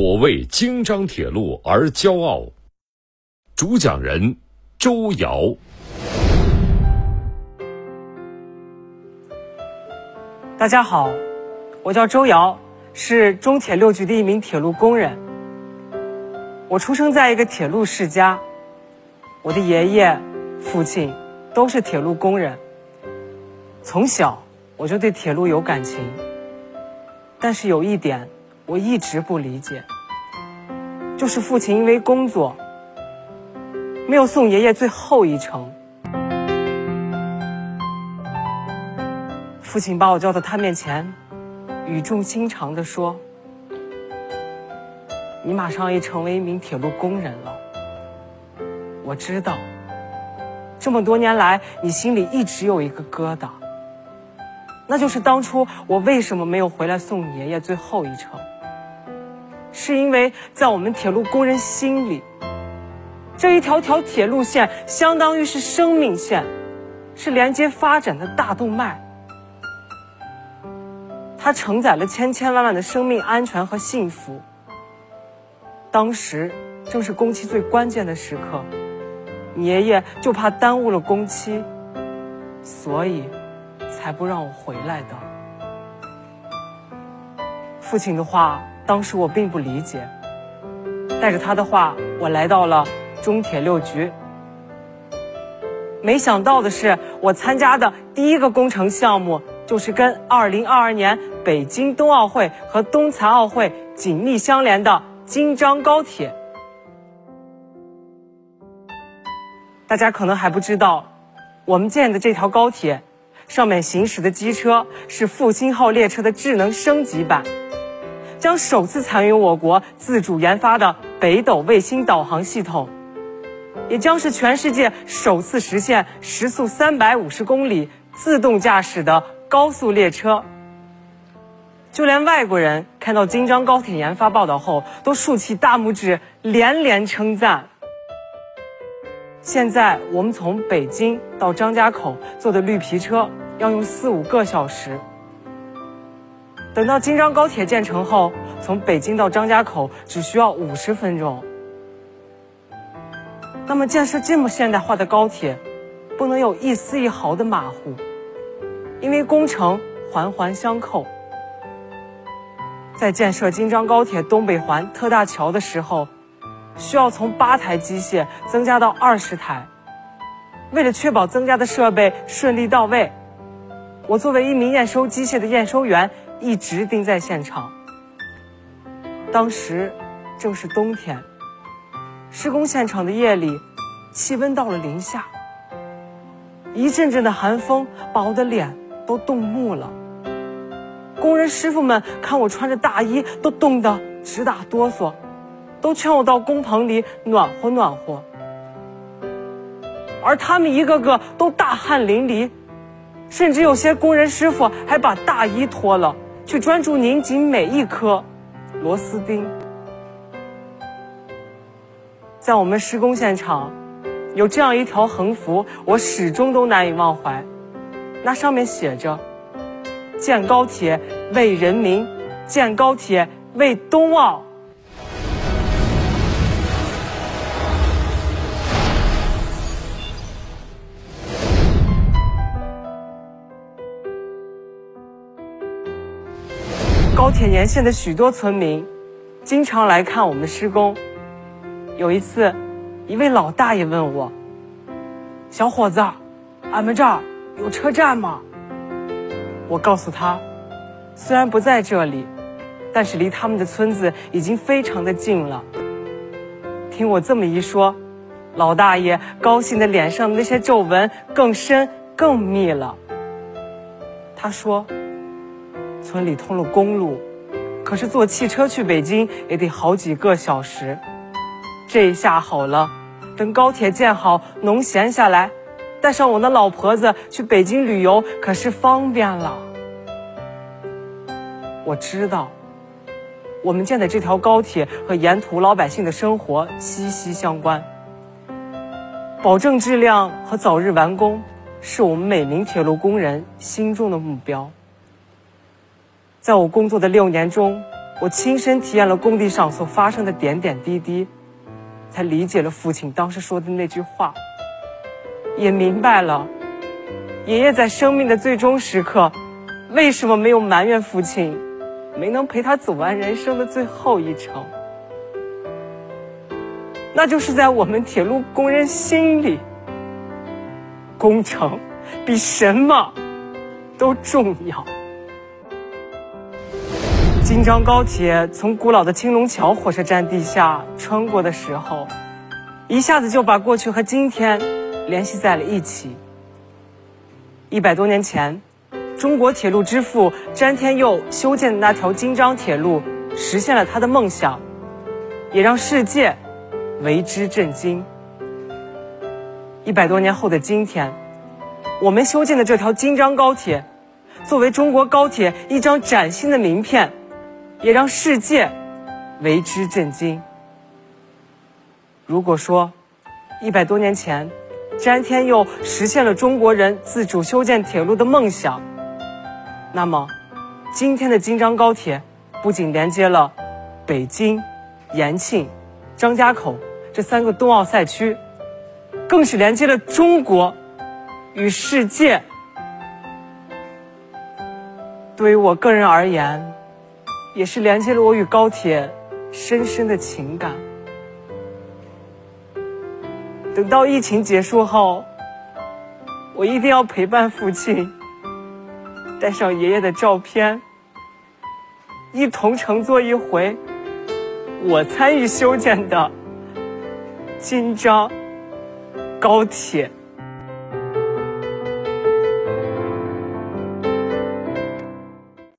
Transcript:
我为京张铁路而骄傲。主讲人周瑶。大家好，我叫周瑶，是中铁六局的一名铁路工人。我出生在一个铁路世家，我的爷爷、父亲都是铁路工人。从小我就对铁路有感情，但是有一点我一直不理解，就是父亲因为工作没有送爷爷最后一程。父亲把我叫到他面前，语重心长地说：“你马上要成为一名铁路工人了。我知道，这么多年来你心里一直有一个疙瘩，那就是当初我为什么没有回来送爷爷最后一程？是因为在我们铁路工人心里，这一条条铁路线相当于是生命线，是连接发展的大动脉。”它承载了千千万万的生命安全和幸福。当时正是工期最关键的时刻，爷爷就怕耽误了工期，所以才不让我回来的。父亲的话，当时我并不理解。带着他的话，我来到了中铁六局。没想到的是，我参加的第一个工程项目。就是跟2022年北京冬奥会和冬残奥会紧密相连的京张高铁。大家可能还不知道，我们建的这条高铁，上面行驶的机车是复兴号列车的智能升级版，将首次参与我国自主研发的北斗卫星导航系统，也将是全世界首次实现时速350公里自动驾驶的。高速列车，就连外国人看到京张高铁研发报道后，都竖起大拇指，连连称赞。现在我们从北京到张家口坐的绿皮车要用四五个小时，等到京张高铁建成后，从北京到张家口只需要五十分钟。那么建设这么现代化的高铁，不能有一丝一毫的马虎。因为工程环环相扣，在建设京张高铁东北环特大桥的时候，需要从八台机械增加到二十台。为了确保增加的设备顺利到位，我作为一名验收机械的验收员，一直盯在现场。当时正是冬天，施工现场的夜里，气温到了零下，一阵阵的寒风把我的脸。都冻木了，工人师傅们看我穿着大衣，都冻得直打哆嗦，都劝我到工棚里暖和暖和。而他们一个个都大汗淋漓，甚至有些工人师傅还把大衣脱了，去专注拧紧每一颗螺丝钉。在我们施工现场，有这样一条横幅，我始终都难以忘怀。那上面写着：“建高铁为人民，建高铁为冬奥。”高铁沿线的许多村民经常来看我们的施工。有一次，一位老大爷问我：“小伙子，俺们这儿……”有车站吗？我告诉他，虽然不在这里，但是离他们的村子已经非常的近了。听我这么一说，老大爷高兴的脸上的那些皱纹更深更密了。他说：“村里通了公路，可是坐汽车去北京也得好几个小时。这一下好了，等高铁建好，农闲下来。”带上我的老婆子去北京旅游，可是方便了。我知道，我们建的这条高铁和沿途老百姓的生活息息相关。保证质量和早日完工，是我们每名铁路工人心中的目标。在我工作的六年中，我亲身体验了工地上所发生的点点滴滴，才理解了父亲当时说的那句话，也明白了爷爷在生命的最终时刻为什么没有埋怨父亲没能陪他走完人生的最后一程。那就是在我们铁路工人心里，工程比什么都重要。京张高铁从古老的青龙桥火车站地下穿过的时候，一下子就把过去和今天联系在了一起。一百多年前，中国铁路之父詹天佑修建的那条京张铁路，实现了他的梦想，也让世界为之震惊。一百多年后的今天，我们修建的这条京张高铁，作为中国高铁一张崭新的名片。也让世界为之震惊。如果说一百多年前，詹天佑实现了中国人自主修建铁路的梦想，那么今天的京张高铁不仅连接了北京、延庆、张家口这三个冬奥赛区，更是连接了中国与世界。对于我个人而言，也是连接了我与高铁深深的情感。等到疫情结束后，我一定要陪伴父亲，带上爷爷的照片，一同乘坐一回我参与修建的京张高铁。